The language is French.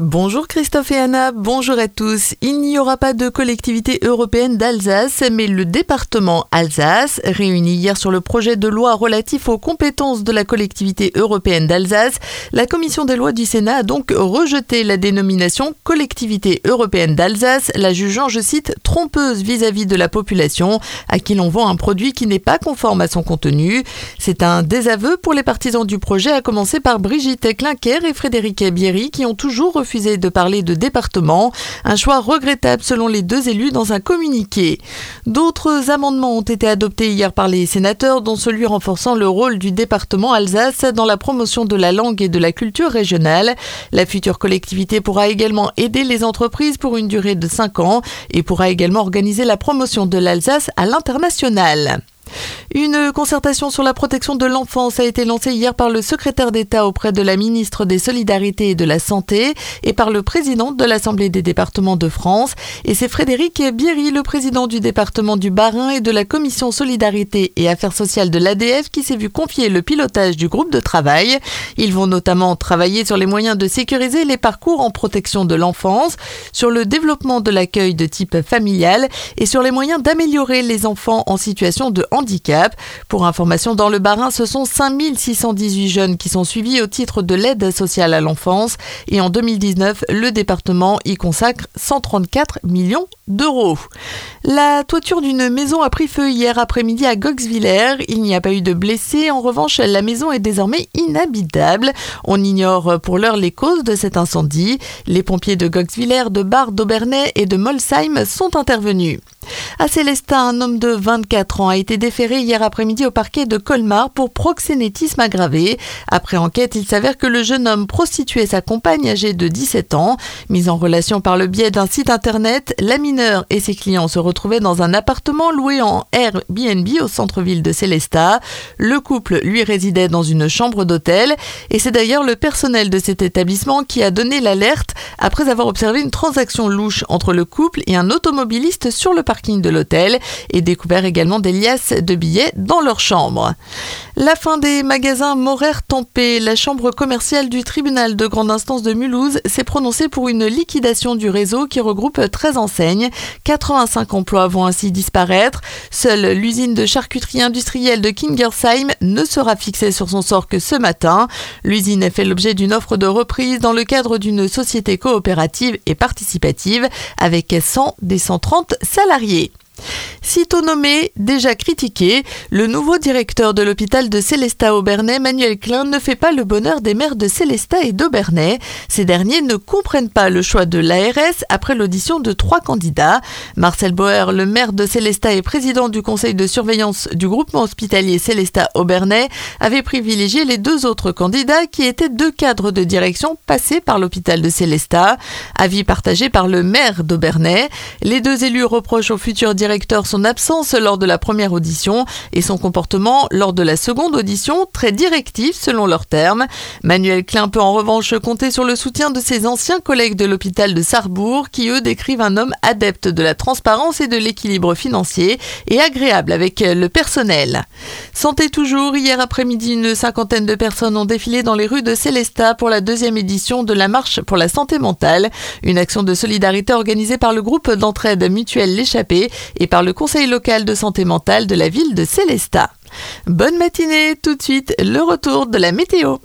Bonjour Christophe et Anna, bonjour à tous. Il n'y aura pas de collectivité européenne d'Alsace, mais le département Alsace, réuni hier sur le projet de loi relatif aux compétences de la collectivité européenne d'Alsace, la commission des lois du Sénat a donc rejeté la dénomination collectivité européenne d'Alsace, la jugeant, je cite, trompeuse vis-à-vis de la population, à qui l'on vend un produit qui n'est pas conforme à son contenu. C'est un désaveu pour les partisans du projet, à commencer par Brigitte Klinker et Frédéric Bierry, qui ont toujours refusé de parler de département, un choix regrettable selon les deux élus dans un communiqué. D'autres amendements ont été adoptés hier par les sénateurs, dont celui renforçant le rôle du département Alsace dans la promotion de la langue et de la culture régionale. La future collectivité pourra également aider les entreprises pour une durée de 5 ans et pourra également organiser la promotion de l'Alsace à l'international. Une concertation sur la protection de l'enfance a été lancée hier par le secrétaire d'État auprès de la ministre des Solidarités et de la Santé et par le président de l'Assemblée des départements de France. Et c'est Frédéric Bierry, le président du département du Bas-Rhin et de la commission Solidarité et Affaires sociales de l'ADF, qui s'est vu confier le pilotage du groupe de travail. Ils vont notamment travailler sur les moyens de sécuriser les parcours en protection de l'enfance, sur le développement de l'accueil de type familial et sur les moyens d'améliorer les enfants en situation de handicap. Pour information, dans le Bas-Rhin, ce sont 5618 jeunes qui sont suivis au titre de l'aide sociale à l'enfance et en 2019, le département y consacre 134 millions d'euros. La toiture d'une maison a pris feu hier après-midi à Goxviller. Il n'y a pas eu de blessés. En revanche, la maison est désormais inhabitable. On ignore pour l'heure les causes de cet incendie. Les pompiers de Goxviller, de Bar, d'Aubernay et de Molsheim sont intervenus. À Célestin, un homme de 24 ans a été déféré hier après-midi au parquet de Colmar pour proxénétisme aggravé. Après enquête, il s'avère que le jeune homme prostituait sa compagne âgée de 17 ans. Mise en relation par le biais d'un site internet, la mineure et ses clients se retrouvaient dans un appartement loué en Airbnb au centre-ville de Célestat. Le couple, lui, résidait dans une chambre d'hôtel et c'est d'ailleurs le personnel de cet établissement qui a donné l'alerte après avoir observé une transaction louche entre le couple et un automobiliste sur le parking de l'hôtel et découvert également des liasses de billets dans leur chambre. La fin des magasins Moraire Tempé, la chambre commerciale du tribunal de grande instance de Mulhouse s'est prononcée pour une liquidation du réseau qui regroupe 13 enseignes. 85 emplois vont ainsi disparaître. Seule l'usine de charcuterie industrielle de Kingersheim ne sera fixée sur son sort que ce matin. L'usine a fait l'objet d'une offre de reprise dans le cadre d'une société coopérative et participative avec 100 des 130 salariés salariés. Sitôt nommé, déjà critiqué, le nouveau directeur de l'hôpital de Célestat-Aubernais, Manuel Klein, ne fait pas le bonheur des maires de Célestat et d'Aubernais. Ces derniers ne comprennent pas le choix de l'ARS après l'audition de trois candidats. Marcel Boer, le maire de Célestat et président du conseil de surveillance du groupement hospitalier Célestat-Aubernais, avait privilégié les deux autres candidats qui étaient deux cadres de direction passés par l'hôpital de Célestat. Avis partagé par le maire d'Aubernais. Les deux élus reprochent au futur directeur son absence lors de la première audition et son comportement lors de la seconde audition, très directif selon leurs termes. Manuel Klein peut en revanche compter sur le soutien de ses anciens collègues de l'hôpital de Sarrebourg qui eux décrivent un homme adepte de la transparence et de l'équilibre financier et agréable avec le personnel. Santé toujours, hier après-midi, une cinquantaine de personnes ont défilé dans les rues de Célestat pour la deuxième édition de la marche pour la santé mentale, une action de solidarité organisée par le groupe d'entraide mutuelle L'échappée et par le conseil local de santé mentale de la ville de Célestat. Bonne matinée, tout de suite le retour de la météo.